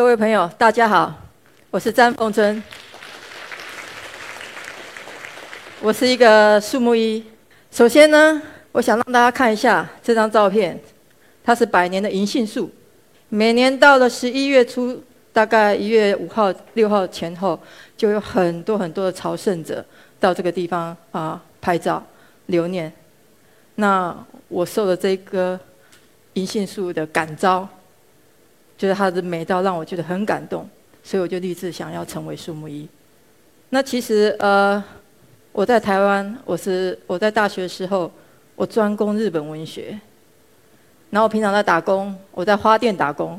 各位朋友，大家好，我是詹凤春，我是一个树木医。首先呢，我想让大家看一下这张照片，它是百年的银杏树。每年到了十一月初，大概一月五号、六号前后，就有很多很多的朝圣者到这个地方啊拍照留念。那我受了这棵银杏树的感召。觉得它的美到让我觉得很感动，所以我就立志想要成为树木医。那其实呃，我在台湾，我是我在大学的时候，我专攻日本文学。然后我平常在打工，我在花店打工，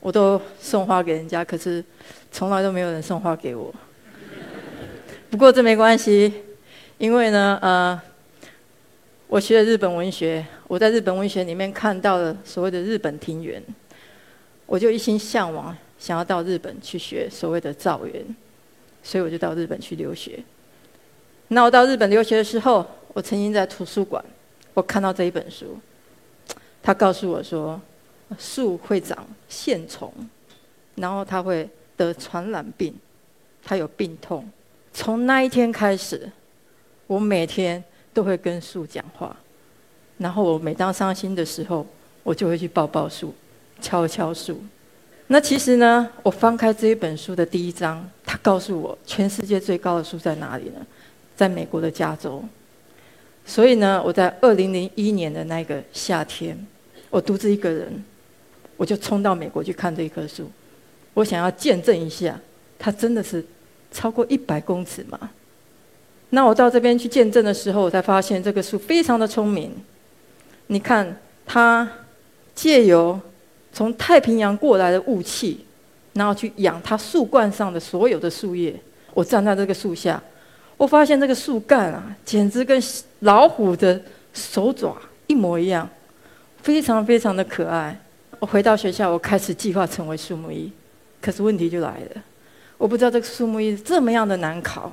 我都送花给人家，可是从来都没有人送花给我。不过这没关系，因为呢呃，我学了日本文学，我在日本文学里面看到了所谓的日本庭园。我就一心向往，想要到日本去学所谓的造园，所以我就到日本去留学。那我到日本留学的时候，我曾经在图书馆，我看到这一本书，他告诉我说，树会长线虫，然后它会得传染病，它有病痛。从那一天开始，我每天都会跟树讲话，然后我每当伤心的时候，我就会去抱抱树。敲敲树，那其实呢，我翻开这一本书的第一章，他告诉我，全世界最高的树在哪里呢？在美国的加州。所以呢，我在二零零一年的那个夏天，我独自一个人，我就冲到美国去看这一棵树，我想要见证一下，它真的是超过一百公尺吗？那我到这边去见证的时候，我才发现这个树非常的聪明。你看，它借由从太平洋过来的雾气，然后去养它树冠上的所有的树叶。我站在这个树下，我发现这个树干啊，简直跟老虎的手爪一模一样，非常非常的可爱。我回到学校，我开始计划成为树木医。可是问题就来了，我不知道这个树木医这么样的难考。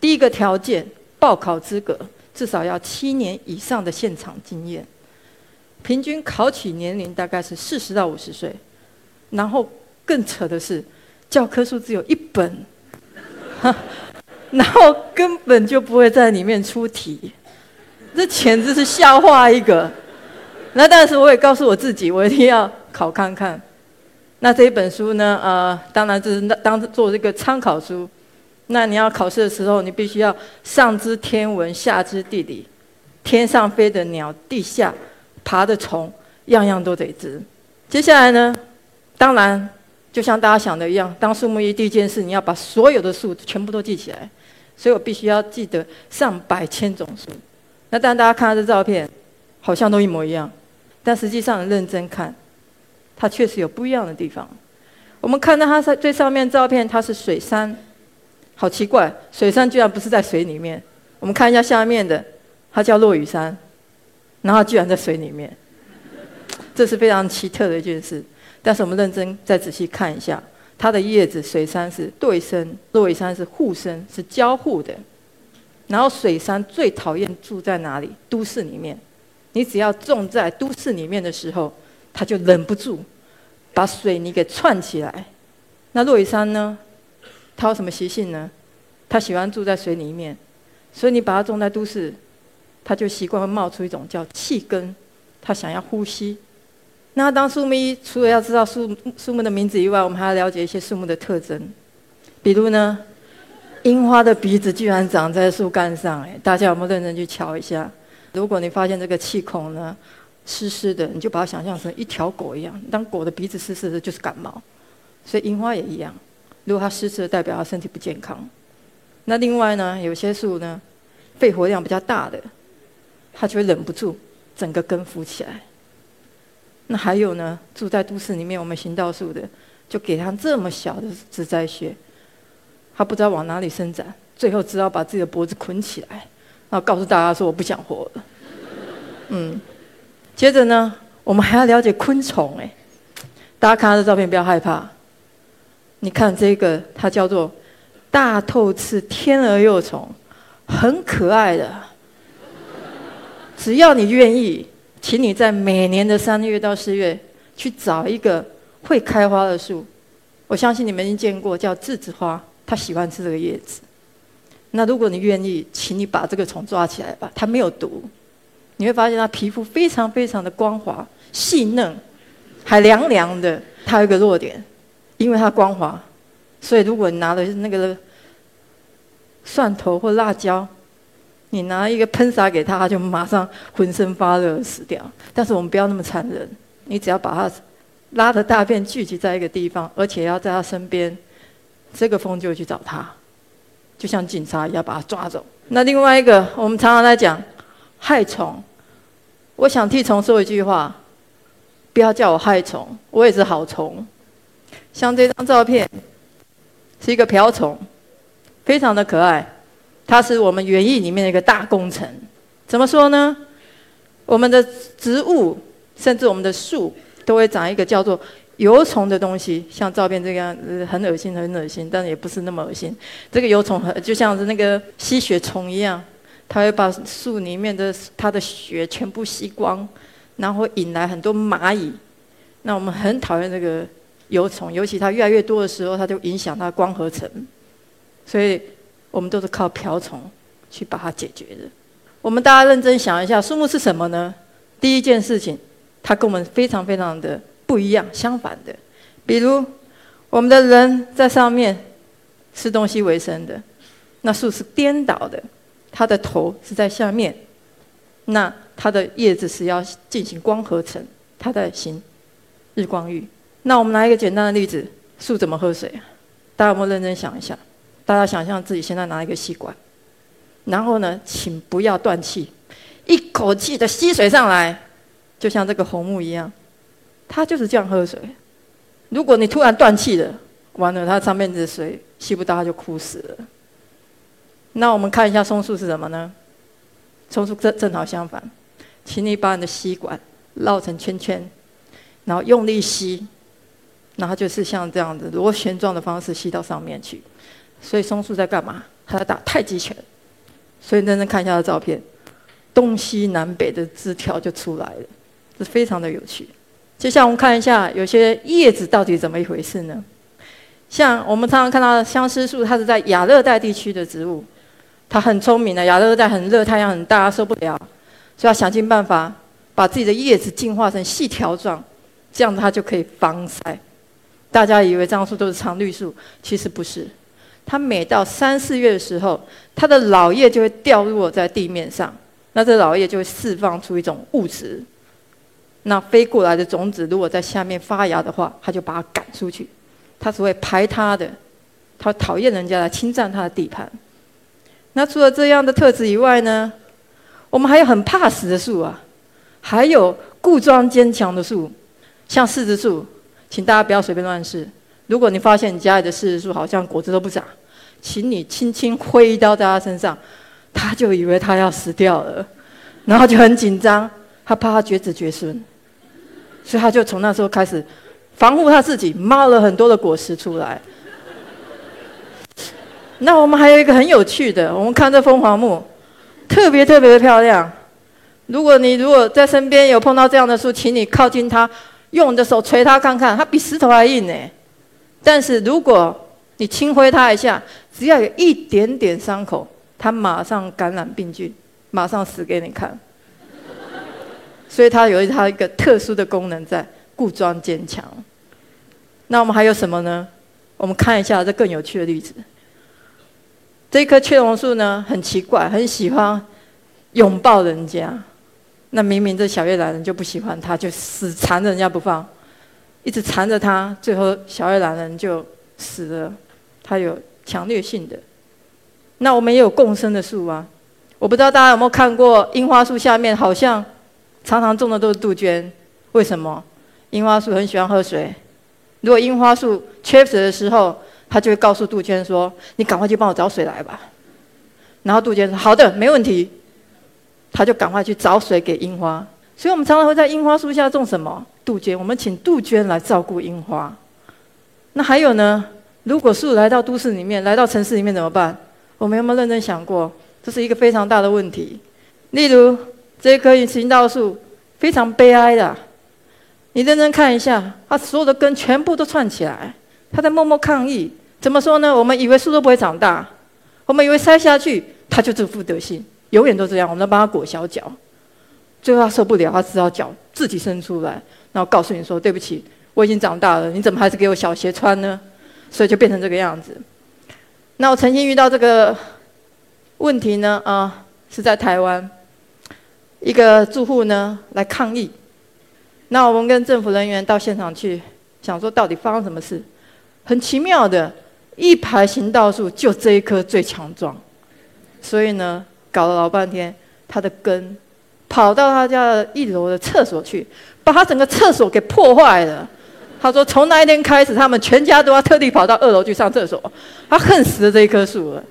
第一个条件，报考资格至少要七年以上的现场经验。平均考取年龄大概是四十到五十岁，然后更扯的是，教科书只有一本，然后根本就不会在里面出题，这简直是笑话一个。那但是我也告诉我自己，我一定要考看看。那这一本书呢？呃，当然这是当做这个参考书。那你要考试的时候，你必须要上知天文，下知地理，天上飞的鸟，地下。爬的虫，样样都得知。接下来呢，当然就像大家想的一样，当树木医第一件事，你要把所有的树全部都记起来。所以我必须要记得上百千种树。那当然大家看到这照片，好像都一模一样，但实际上认真看，它确实有不一样的地方。我们看到它在最上面照片，它是水杉，好奇怪，水杉居然不是在水里面。我们看一下下面的，它叫落羽杉。然后居然在水里面，这是非常奇特的一件事。但是我们认真再仔细看一下，它的叶子水杉是对生，落羽杉是互生，是交互的。然后水杉最讨厌住在哪里？都市里面。你只要种在都市里面的时候，它就忍不住把水泥给串起来。那落羽杉呢？它有什么习性呢？它喜欢住在水里面，所以你把它种在都市。他就习惯会冒出一种叫气根，他想要呼吸。那当树木，除了要知道树树木的名字以外，我们还要了解一些树木的特征。比如呢，樱花的鼻子居然长在树干上，哎，大家有没有认真去瞧一下？如果你发现这个气孔呢湿湿的，你就把它想象成一条狗一样。当狗的鼻子湿湿的，就是感冒。所以樱花也一样，如果它湿湿的，代表它身体不健康。那另外呢，有些树呢，肺活量比较大的。它就会忍不住整个根浮起来。那还有呢，住在都市里面，我们行道树的，就给它这么小的植栽穴，它不知道往哪里伸展，最后只好把自己的脖子捆起来，然后告诉大家说：“我不想活了。”嗯，接着呢，我们还要了解昆虫。哎，大家看到这照片不要害怕，你看这个，它叫做大透翅天鹅幼虫，很可爱的。只要你愿意，请你在每年的三月到四月去找一个会开花的树，我相信你们已经见过，叫栀子花，它喜欢吃这个叶子。那如果你愿意，请你把这个虫抓起来吧，它没有毒，你会发现它皮肤非常非常的光滑、细嫩，还凉凉的。它有一个弱点，因为它光滑，所以如果你拿的是那个蒜头或辣椒，你拿一个喷洒给它，它就马上浑身发热死掉。但是我们不要那么残忍，你只要把它拉的大便聚集在一个地方，而且要在它身边，这个风就会去找它。就像警察一样把它抓走。那另外一个，我们常常在讲害虫。我想替虫说一句话：不要叫我害虫，我也是好虫。像这张照片，是一个瓢虫，非常的可爱。它是我们园艺里面的一个大工程。怎么说呢？我们的植物，甚至我们的树，都会长一个叫做。油虫的东西，像照片这个样子，很恶心，很恶心，但也不是那么恶心。这个油虫很就像是那个吸血虫一样，它会把树里面的它的血全部吸光，然后引来很多蚂蚁。那我们很讨厌这个油虫，尤其它越来越多的时候，它就影响它光合成。所以我们都是靠瓢虫去把它解决的。我们大家认真想一下，树木是什么呢？第一件事情，它跟我们非常非常的。不一样，相反的，比如我们的人在上面吃东西为生的，那树是颠倒的，它的头是在下面，那它的叶子是要进行光合成，它在行日光浴。那我们拿一个简单的例子，树怎么喝水？大家有没有认真想一下？大家想象自己现在拿一个吸管，然后呢，请不要断气，一口气的吸水上来，就像这个红木一样。它就是这样喝水。如果你突然断气了，完了，它上面的水吸不到，它就枯死了。那我们看一下松树是什么呢？松树正正好相反，请你把你的吸管绕成圈圈，然后用力吸，然后就是像这样子螺旋状的方式吸到上面去。所以松树在干嘛？它在打太极拳。所以认真看一下的照片，东西南北的枝条就出来了，这非常的有趣。接下来我们看一下，有些叶子到底怎么一回事呢？像我们常常看到的相思树，它是在亚热带地区的植物，它很聪明的，亚热带很热，太阳很大，受不了，所以要想尽办法把自己的叶子进化成细条状，这样它就可以防晒。大家以为樟树都是常绿树，其实不是。它每到三四月的时候，它的老叶就会掉落在地面上，那这老叶就会释放出一种物质。那飞过来的种子，如果在下面发芽的话，它就把它赶出去。它只会排它的，它讨厌人家来侵占它的地盘。那除了这样的特质以外呢，我们还有很怕死的树啊，还有固桩坚强的树，像柿子树，请大家不要随便乱试。如果你发现你家里的柿子树好像果子都不长，请你轻轻挥一刀在它身上，它就以为它要死掉了，然后就很紧张，它怕它绝子绝孙。所以他就从那时候开始防护他自己，冒了很多的果实出来。那我们还有一个很有趣的，我们看这凤凰木，特别特别的漂亮。如果你如果在身边有碰到这样的树，请你靠近它，用你的手捶它看看，它比石头还硬呢。但是如果你轻挥它一下，只要有一点点伤口，它马上感染病菌，马上死给你看。所以它有它一个特殊的功能在固装坚强。那我们还有什么呢？我们看一下这更有趣的例子。这棵雀榕树呢，很奇怪，很喜欢拥抱人家。那明明这小叶兰人就不喜欢它，就死缠着人家不放，一直缠着他，最后小叶兰人就死了。他有强烈性的。那我们也有共生的树啊。我不知道大家有没有看过樱花树下面好像。常常种的都是杜鹃，为什么？樱花树很喜欢喝水。如果樱花树缺水的时候，它就会告诉杜鹃说：“你赶快去帮我找水来吧。”然后杜鹃说：“好的，没问题。”他就赶快去找水给樱花。所以我们常常会在樱花树下种什么？杜鹃。我们请杜鹃来照顾樱花。那还有呢？如果树来到都市里面，来到城市里面怎么办？我们有没有认真想过？这是一个非常大的问题。例如。这棵行道树非常悲哀的，你认真看一下，它所有的根全部都串起来，它在默默抗议。怎么说呢？我们以为树都不会长大，我们以为塞下去它就这副德性，永远都这样。我们帮它裹小脚，最后他受不了，他只好脚自己伸出来，然后告诉你说：“对不起，我已经长大了，你怎么还是给我小鞋穿呢？”所以就变成这个样子。那我曾经遇到这个问题呢，啊，是在台湾，一个住户呢来抗议。那我们跟政府人员到现场去，想说到底发生什么事？很奇妙的，一排行道树就这一棵最强壮，所以呢，搞了老半天，它的根跑到他家一楼的厕所去，把他整个厕所给破坏了。他说从那一天开始，他们全家都要特地跑到二楼去上厕所。他恨死了这一棵树了。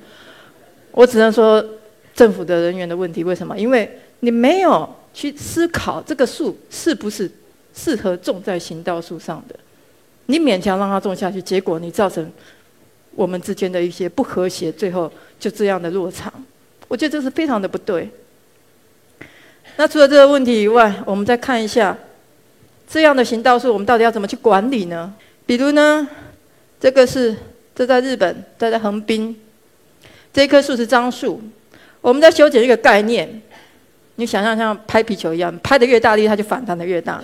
我只能说，政府的人员的问题，为什么？因为你没有去思考这个树是不是。适合种在行道树上的，你勉强让它种下去，结果你造成我们之间的一些不和谐，最后就这样的落场。我觉得这是非常的不对。那除了这个问题以外，我们再看一下这样的行道树，我们到底要怎么去管理呢？比如呢，这个是这在日本，这在横滨，这棵树是樟树，我们在修剪一个概念，你想象像拍皮球一样，拍的越大力，它就反弹的越大。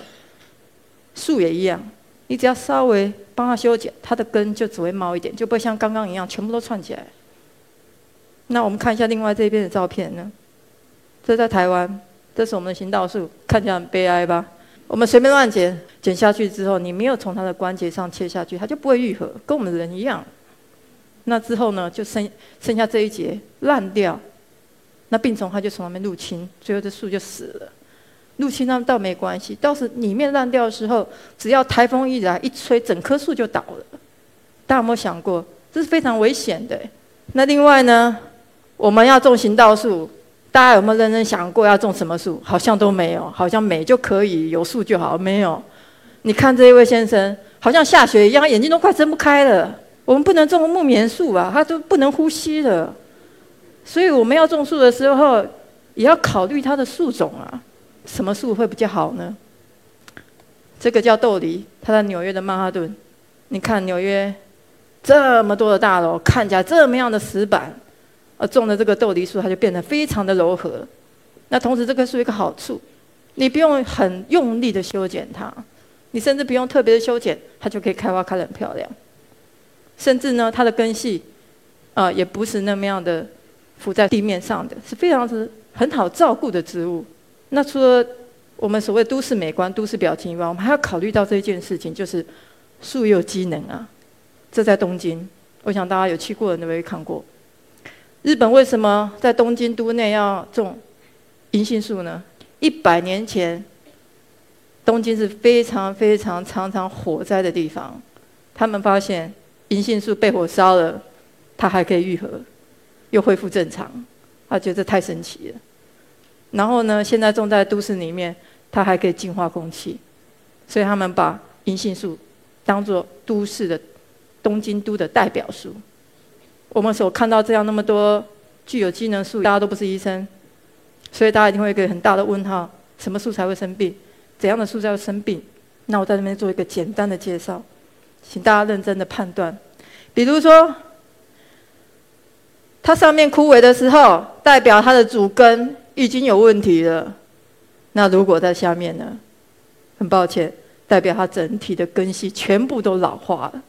树也一样，你只要稍微帮它修剪，它的根就只会冒一点，就不会像刚刚一样全部都串起来。那我们看一下另外这边的照片呢？这在台湾，这是我们的行道树，看起来很悲哀吧？我们随便乱剪，剪下去之后，你没有从它的关节上切下去，它就不会愈合，跟我们人一样。那之后呢，就剩剩下这一节烂掉，那病虫它就从那边入侵，最后这树就死了。入侵那倒没关系，倒是里面烂掉的时候，只要台风一来一吹，整棵树就倒了。大家有没有想过，这是非常危险的？那另外呢，我们要种行道树，大家有没有认真想过要种什么树？好像都没有，好像美就可以有树就好，没有。你看这一位先生，好像下雪一样，眼睛都快睁不开了。我们不能种木棉树啊，他都不能呼吸了。所以我们要种树的时候，也要考虑它的树种啊。什么树会比较好呢？这个叫豆梨，它在纽约的曼哈顿。你看纽约这么多的大楼，看起来这么样的死板，种的这个豆梨树，它就变得非常的柔和。那同时，这棵树一个好处，你不用很用力的修剪它，你甚至不用特别的修剪，它就可以开花开得很漂亮。甚至呢，它的根系啊，也不是那么样的浮在地面上的，是非常之很好照顾的植物。那除了我们所谓都市美观、都市表情以外，我们还要考虑到这一件事情，就是树有机能啊。这在东京，我想大家有去过的都会看过。日本为什么在东京都内要种银杏树呢？一百年前，东京是非常非常常常火灾的地方，他们发现银杏树被火烧了，它还可以愈合，又恢复正常，他觉得太神奇了。然后呢？现在种在都市里面，它还可以净化空气，所以他们把银杏树当做都市的东京都的代表树。我们所看到这样那么多具有机能树，大家都不是医生，所以大家一定会一个很大的问号：什么树才会生病？怎样的树才会生病？那我在这边做一个简单的介绍，请大家认真的判断。比如说，它上面枯萎的时候，代表它的主根。已经有问题了，那如果在下面呢？很抱歉，代表它整体的根系全部都老化了。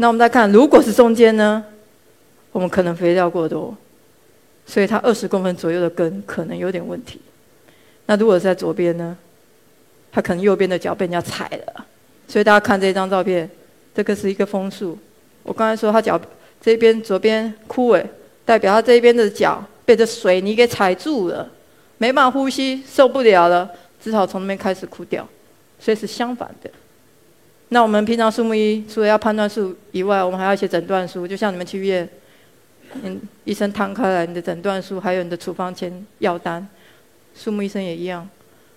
那我们再看，如果是中间呢？我们可能肥料过多，所以它二十公分左右的根可能有点问题。那如果是在左边呢？它可能右边的脚被人家踩了，所以大家看这张照片，这个是一个枫树。我刚才说它脚这边左边枯萎，代表它这边的脚。被这水泥给踩住了，没办法呼吸，受不了了，只好从那边开始枯掉，所以是相反的。那我们平常树木医除了要判断树以外，我们还要写诊断书，就像你们去医院，嗯，医生摊开来你的诊断书，还有你的处方签、药单，树木医生也一样，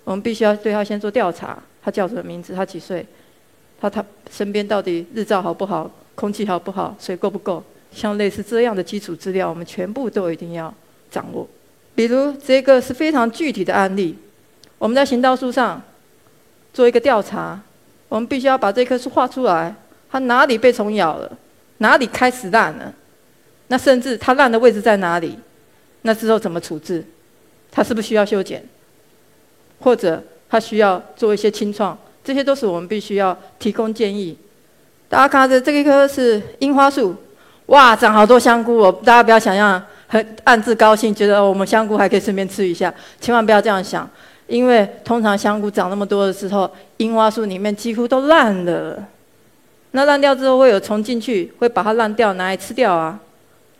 我们必须要对他先做调查，他叫什么名字，他几岁，他他身边到底日照好不好，空气好不好，水够不够，像类似这样的基础资料，我们全部都一定要。掌握，比如这个是非常具体的案例，我们在行道树上做一个调查，我们必须要把这棵树画出来，它哪里被虫咬了，哪里开始烂了，那甚至它烂的位置在哪里，那之后怎么处置，它是不是需要修剪，或者它需要做一些清创，这些都是我们必须要提供建议。大家看这这一棵是樱花树，哇，长好多香菇哦！大家不要想象很暗自高兴，觉得我们香菇还可以顺便吃一下，千万不要这样想。因为通常香菇长那么多的时候，樱花树里面几乎都烂了。那烂掉之后会有虫进去，会把它烂掉拿来吃掉啊，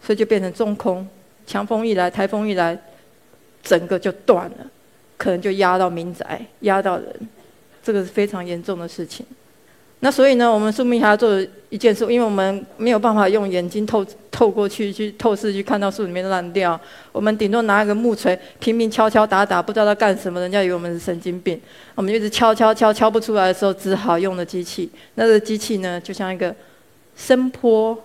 所以就变成中空。强风一来，台风一来，整个就断了，可能就压到民宅，压到人，这个是非常严重的事情。那所以呢，我们树木还要做一件事，因为我们没有办法用眼睛透透过去去透视去看到树里面烂掉，我们顶多拿一个木锤拼命敲敲打打，不知道在干什么，人家以为我们是神经病。我们一直敲敲敲敲不出来的时候，只好用的机器。那个机器呢，就像一个声波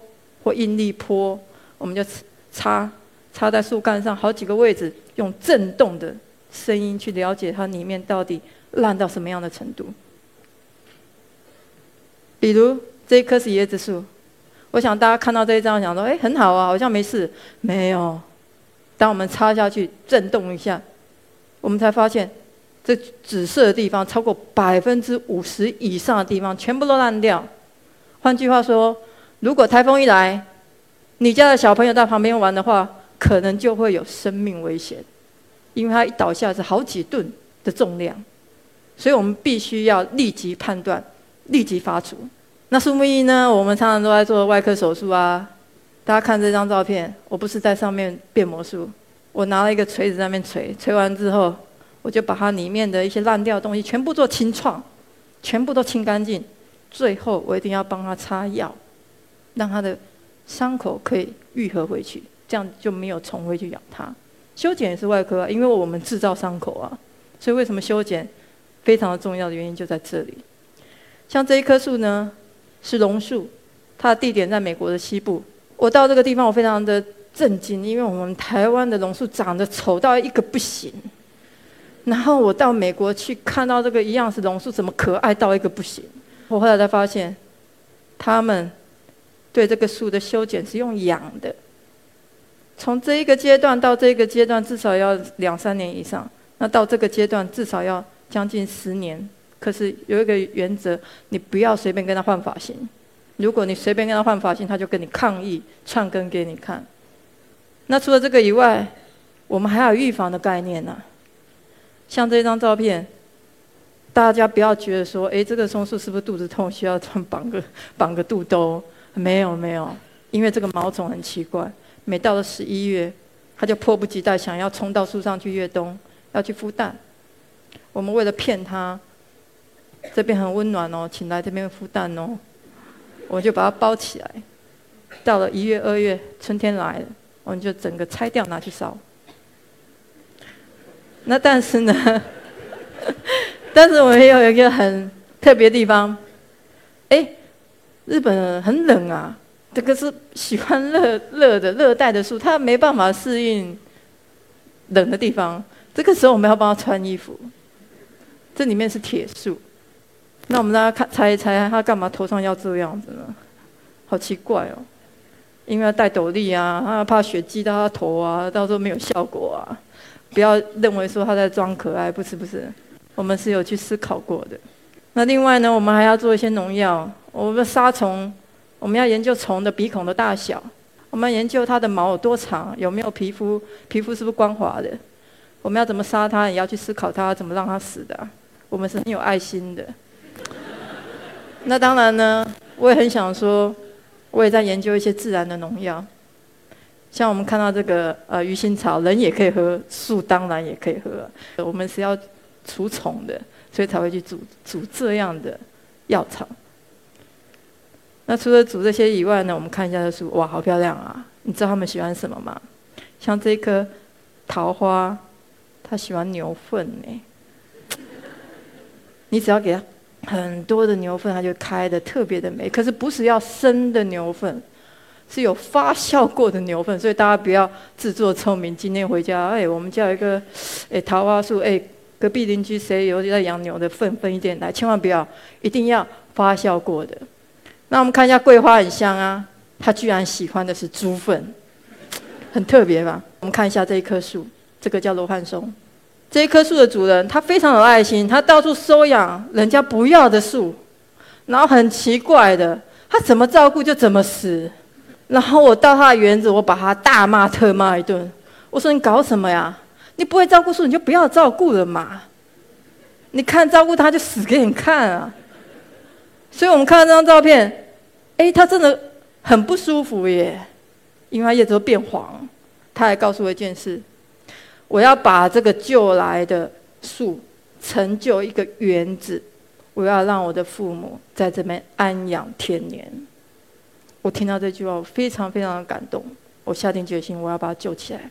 或应力波，我们就插插在树干上好几个位置，用震动的声音去了解它里面到底烂到什么样的程度。比如这一棵是椰子树，我想大家看到这一张，想说：“哎，很好啊，好像没事。”没有，当我们插下去震动一下，我们才发现，这紫色的地方超过百分之五十以上的地方全部都烂掉。换句话说，如果台风一来，你家的小朋友在旁边玩的话，可能就会有生命危险，因为它一倒下是好几吨的重量，所以我们必须要立即判断。立即发出。那树木医呢？我们常常都在做外科手术啊。大家看这张照片，我不是在上面变魔术，我拿了一个锤子在那边锤，锤完之后，我就把它里面的一些烂掉的东西全部做清创，全部都清干净。最后，我一定要帮他擦药，让他的伤口可以愈合回去，这样就没有虫会去咬它。修剪也是外科，啊，因为我们制造伤口啊，所以为什么修剪非常的重要的原因就在这里。像这一棵树呢，是榕树，它的地点在美国的西部。我到这个地方，我非常的震惊，因为我们台湾的榕树长得丑到一个不行。然后我到美国去看到这个一样是榕树，怎么可爱到一个不行？我后来才发现，他们对这个树的修剪是用养的，从这一个阶段到这个阶段至少要两三年以上，那到这个阶段至少要将近十年。可是有一个原则，你不要随便跟他换发型。如果你随便跟他换发型，他就跟你抗议，串根给你看。那除了这个以外，我们还有预防的概念呢。像这张照片，大家不要觉得说，哎，这个松树是不是肚子痛，需要绑个 绑个肚兜？没有没有，因为这个毛虫很奇怪，每到了十一月，它就迫不及待想要冲到树上去越冬，要去孵蛋。我们为了骗它。这边很温暖哦，请来这边孵蛋哦，我就把它包起来。到了一月、二月，春天来了，我们就整个拆掉拿去烧。那但是呢，但是我们有一个很特别的地方，哎，日本很冷啊，这个是喜欢热热的热带的树，它没办法适应冷的地方。这个时候我们要帮他穿衣服，这里面是铁树。那我们大家看猜一猜，他干嘛头上要这样子呢？好奇怪哦！因为要戴斗笠啊，他怕血积到他头啊，到时候没有效果啊。不要认为说他在装可爱，不是不是，我们是有去思考过的。那另外呢，我们还要做一些农药，我们杀虫，我们要研究虫的鼻孔的大小，我们研究它的毛有多长，有没有皮肤，皮肤是不是光滑的？我们要怎么杀它，也要去思考它怎么让它死的。我们是很有爱心的。那当然呢，我也很想说，我也在研究一些自然的农药，像我们看到这个呃鱼腥草，人也可以喝，树当然也可以喝。我们是要除虫的，所以才会去煮煮这样的药草。那除了煮这些以外呢，我们看一下这树，哇，好漂亮啊！你知道他们喜欢什么吗？像这一棵桃花，它喜欢牛粪呢。你只要给它。很多的牛粪，它就开的特别的美。可是不是要生的牛粪，是有发酵过的牛粪。所以大家不要自作聪明，今天回家，哎，我们家有一个，哎，桃花树，哎，隔壁邻居谁有在养牛的粪分一点来，千万不要，一定要发酵过的。那我们看一下桂花很香啊，它居然喜欢的是猪粪，很特别吧？我们看一下这一棵树，这个叫罗汉松。这一棵树的主人他非常有爱心，他到处收养人家不要的树，然后很奇怪的，他怎么照顾就怎么死。然后我到他的园子，我把他大骂特骂一顿。我说：“你搞什么呀？你不会照顾树，你就不要照顾了嘛。你看照顾他就死给你看啊！”所以我们看到这张照片，哎，他真的很不舒服耶，因为他叶子都变黄。他还告诉我一件事：我要把这个救来的树成就一个园子，我要让我的父母在这边安养天年。我听到这句话，我非常非常的感动。我下定决心，我要把它救起来。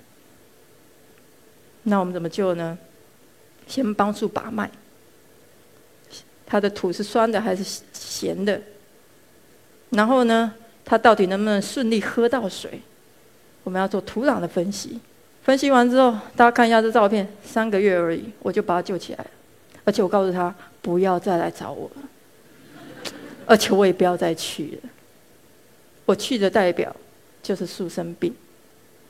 那我们怎么救呢？先帮助把脉，它的土是酸的还是咸的？然后呢，它到底能不能顺利喝到水？我们要做土壤的分析。分析完之后，大家看一下这照片，三个月而已，我就把他救起来了。而且我告诉他，不要再来找我了，而且我也不要再去了。我去的代表就是树生病，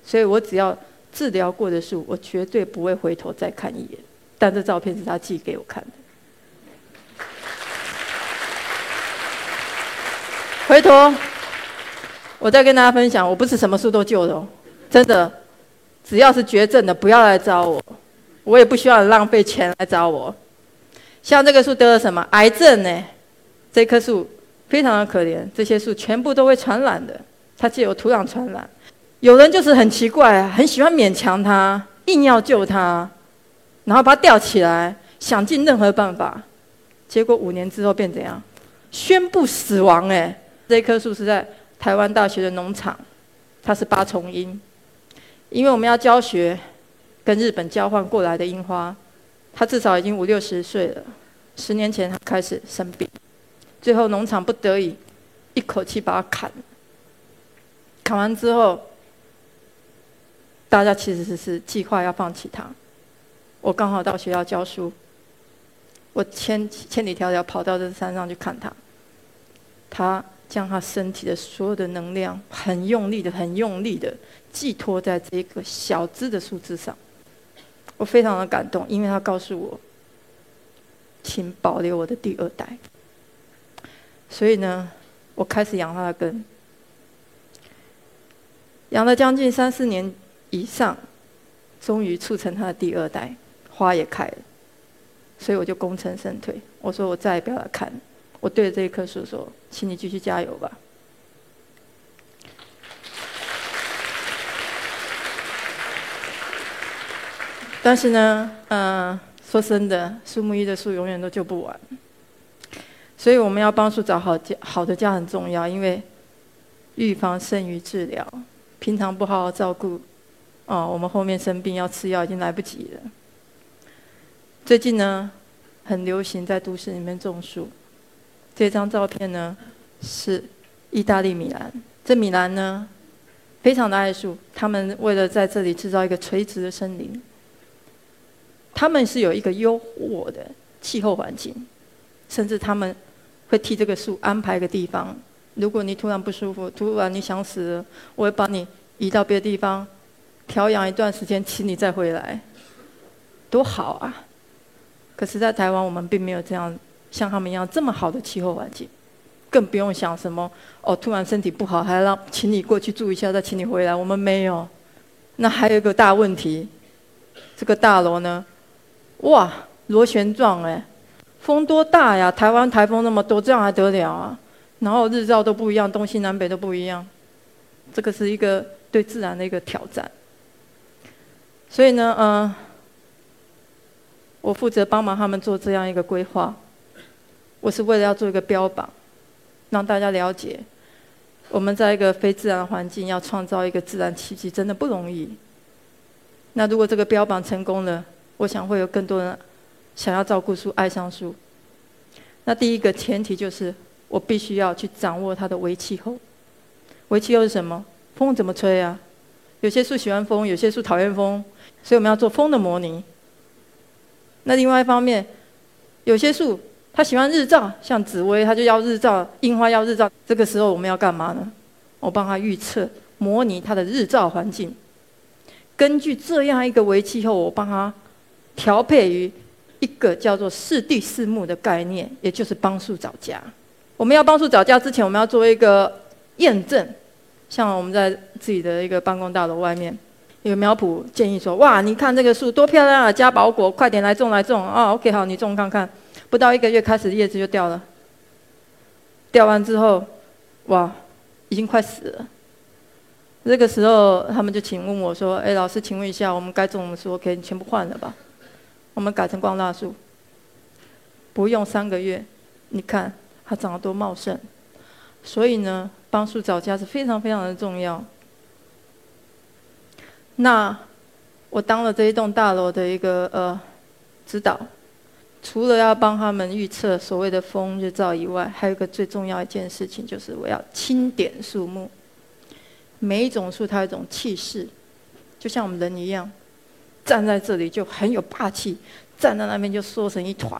所以我只要。治疗过的树，我绝对不会回头再看一眼。但这照片是他寄给我看的。回头，我再跟大家分享，我不是什么树都救的哦，真的。只要是绝症的，不要来找我，我也不需要浪费钱来找我。像这个树得了什么癌症呢？这棵树非常的可怜，这些树全部都会传染的，它借由土壤传染。有人就是很奇怪，很喜欢勉强它，硬要救它，然后把它吊起来，想尽任何办法，结果五年之后变怎样？宣布死亡！哎，这棵树是在台湾大学的农场，它是八重樱，因为我们要教学，跟日本交换过来的樱花，它至少已经五六十岁了，十年前它开始生病，最后农场不得已，一口气把它砍，砍完之后。大家其实是是计划要放弃他，我刚好到学校教书，我千千里迢迢跑到这山上去看他，他将他身体的所有的能量，很用力的、很用力的寄托在这个小枝的树枝上，我非常的感动，因为他告诉我，请保留我的第二代，所以呢，我开始养他的根，养了将近三四年。以上，终于促成他的第二代，花也开了，所以我就功成身退。我说我再也不要来看了，我对着这一棵树说：“请你继续加油吧。”但是呢，嗯，说真的，树木医的树永远都救不完，所以我们要帮树找好家，好的家很重要，因为预防胜于治疗。平常不好好照顾。哦，我们后面生病要吃药已经来不及了。最近呢，很流行在都市里面种树。这张照片呢，是意大利米兰。这米兰呢，非常的爱树，他们为了在这里制造一个垂直的森林，他们是有一个优渥的气候环境，甚至他们会替这个树安排一个地方。如果你突然不舒服，突然你想死了，我会把你移到别的地方。调养一段时间，请你再回来，多好啊！可是，在台湾，我们并没有这样像他们一样这么好的气候环境，更不用想什么哦，突然身体不好，还要让请你过去住一下，再请你回来。我们没有。那还有一个大问题，这个大楼呢？哇，螺旋状哎，风多大呀！台湾台风那么多，这样还得了啊？然后日照都不一样，东西南北都不一样，这个是一个对自然的一个挑战。所以呢，嗯，我负责帮忙他们做这样一个规划。我是为了要做一个标榜，让大家了解，我们在一个非自然环境要创造一个自然奇迹，真的不容易。那如果这个标榜成功了，我想会有更多人想要照顾树、爱上树。那第一个前提就是，我必须要去掌握它的微气候。微气候是什么？风怎么吹啊？有些树喜欢风，有些树讨厌风。所以我们要做风的模拟。那另外一方面，有些树他喜欢日照，像紫薇，他就要日照；樱花要日照。这个时候我们要干嘛呢？我帮他预测、模拟他的日照环境。根据这样一个为气候，我帮他调配于一个叫做“四地四木”的概念，也就是帮树找家。我们要帮树找家之前，我们要做一个验证。像我们在自己的一个办公大楼外面，一个苗圃建议说：“哇，你看这个树多漂亮啊，加宝果，快点来种来种啊！”OK，好，你种看看。不到一个月，开始叶子就掉了。掉完之后，哇，已经快死了。这个时候，他们就请问我说：“哎，老师，请问一下，我们该种的树，OK，全部换了吧？我们改成光蜡树。不用三个月，你看它长得多茂盛。所以呢，帮树找家是非常非常的重要。那我当了这一栋大楼的一个呃指导，除了要帮他们预测所谓的风日照以外，还有一个最重要一件事情，就是我要清点树木。”每一种树，它有一种气势，就像我们人一样，站在这里就很有霸气，站在那边就缩成一团。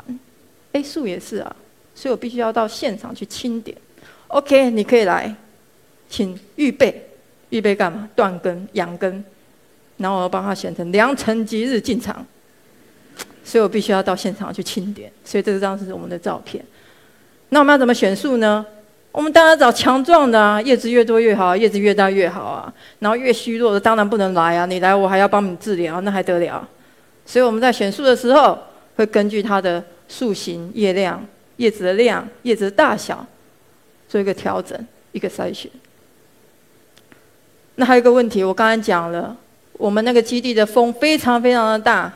哎，树也是啊，所以我必须要到现场去清点。OK，你可以来，请预备，预备干嘛？断根、养根，然后我要帮他选成良辰吉日进场。所以我必须要到现场去清点。所以这张是我们的照片。那我们要怎么选树呢？我们当然找强壮的啊，叶子越多越好，叶子越大越好啊。然后越虚弱的当然不能来啊，你来我还要帮你治疗，那还得了？所以我们在选树的时候，会根据它的树形、叶量、叶子的量、叶子的大小，做一个调整、一个筛选。那还有一个问题，我刚才讲了，我们那个基地的风非常非常的大，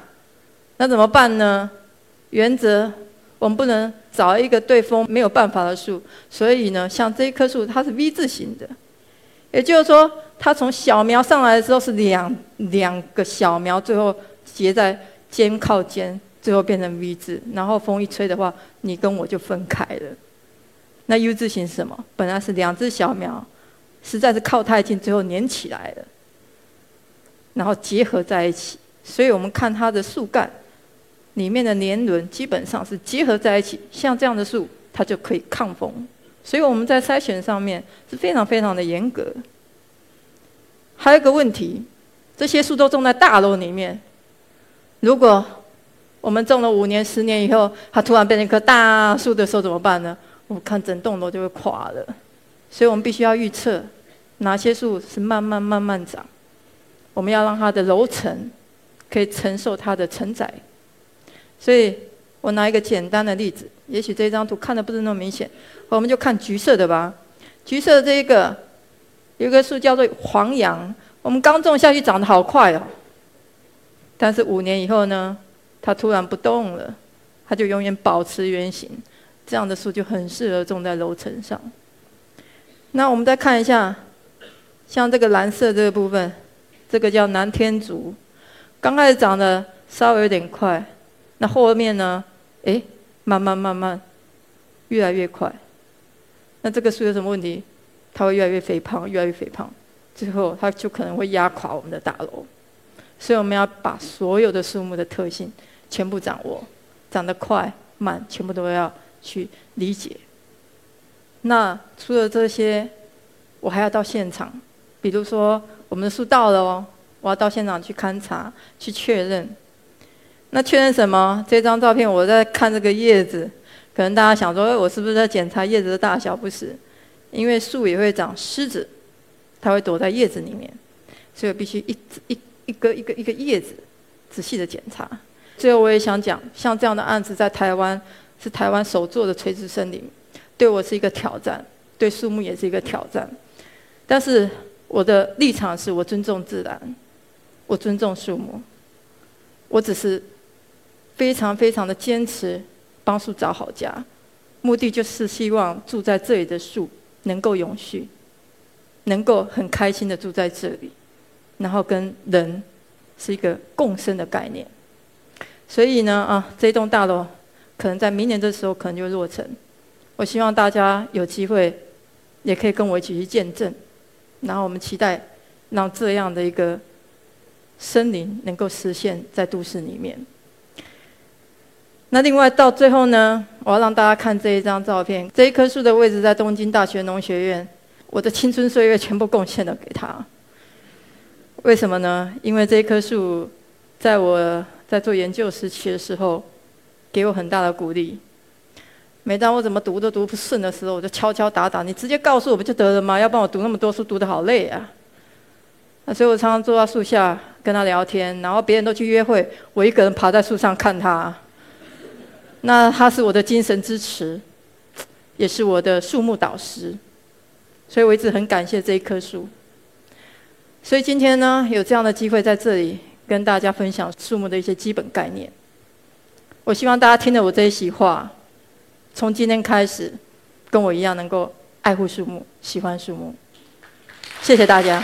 那怎么办呢？原则，我们不能。找一个对风没有办法的树，所以呢，像这一棵树，它是 V 字形的，也就是说，它从小苗上来的时候是两两个小苗，最后结在尖靠尖，最后变成 V 字，然后风一吹的话，你跟我就分开了。那 U 字形是什么？本来是两只小苗，实在是靠太近，最后粘起来了，然后结合在一起，所以我们看它的树干。里面的年轮基本上是结合在一起，像这样的树，它就可以抗风。所以我们在筛选上面是非常非常的严格。还有一个问题，这些树都种在大楼里面，如果我们种了五年、十年以后，它突然变成一棵大树的时候怎么办呢？我看整栋楼就会垮了。所以我们必须要预测哪些树是慢慢慢慢长，我们要让它的楼层可以承受它的承载。所以我拿一个简单的例子，也许这张图看的不是那么明显，我们就看橘色的吧。橘色的这一个，有一个树叫做黄杨，我们刚种下去长得好快哦。但是五年以后呢，它突然不动了，它就永远保持圆形。这样的树就很适合种在楼层上。那我们再看一下，像这个蓝色这个部分，这个叫南天竹，刚开始长得稍微有点快。那后面呢？哎，慢慢慢慢，越来越快。那这个树有什么问题？它会越来越肥胖，越来越肥胖，最后它就可能会压垮我们的大楼。所以我们要把所有的树木的特性全部掌握，长得快慢全部都要去理解。那除了这些，我还要到现场，比如说我们的树到了哦，我要到现场去勘察，去确认。那确认什么？这张照片我在看这个叶子，可能大家想说，哎，我是不是在检查叶子的大小？不是，因为树也会长虱子，它会躲在叶子里面，所以我必须一一一个一个一个叶子仔细的检查。最后我也想讲，像这样的案子在台湾是台湾首做的垂直森林，对我是一个挑战，对树木也是一个挑战。但是我的立场是我尊重自然，我尊重树木，我只是。非常非常的坚持，帮树找好家，目的就是希望住在这里的树能够永续，能够很开心的住在这里，然后跟人是一个共生的概念。所以呢，啊，这栋大楼可能在明年的时候可能就落成。我希望大家有机会也可以跟我一起去见证，然后我们期待让这样的一个森林能够实现在都市里面。那另外到最后呢，我要让大家看这一张照片。这一棵树的位置在东京大学农学院，我的青春岁月全部贡献了给他。为什么呢？因为这一棵树，在我在做研究时期的时候，给我很大的鼓励。每当我怎么读都读不顺的时候，我就敲敲打打，你直接告诉我不就得了吗？要不然我读那么多书，读得好累啊。那所以我常常坐在树下跟他聊天，然后别人都去约会，我一个人爬在树上看他。那他是我的精神支持，也是我的树木导师，所以我一直很感谢这一棵树。所以今天呢，有这样的机会在这里跟大家分享树木的一些基本概念。我希望大家听了我这一席话，从今天开始，跟我一样能够爱护树木、喜欢树木。谢谢大家。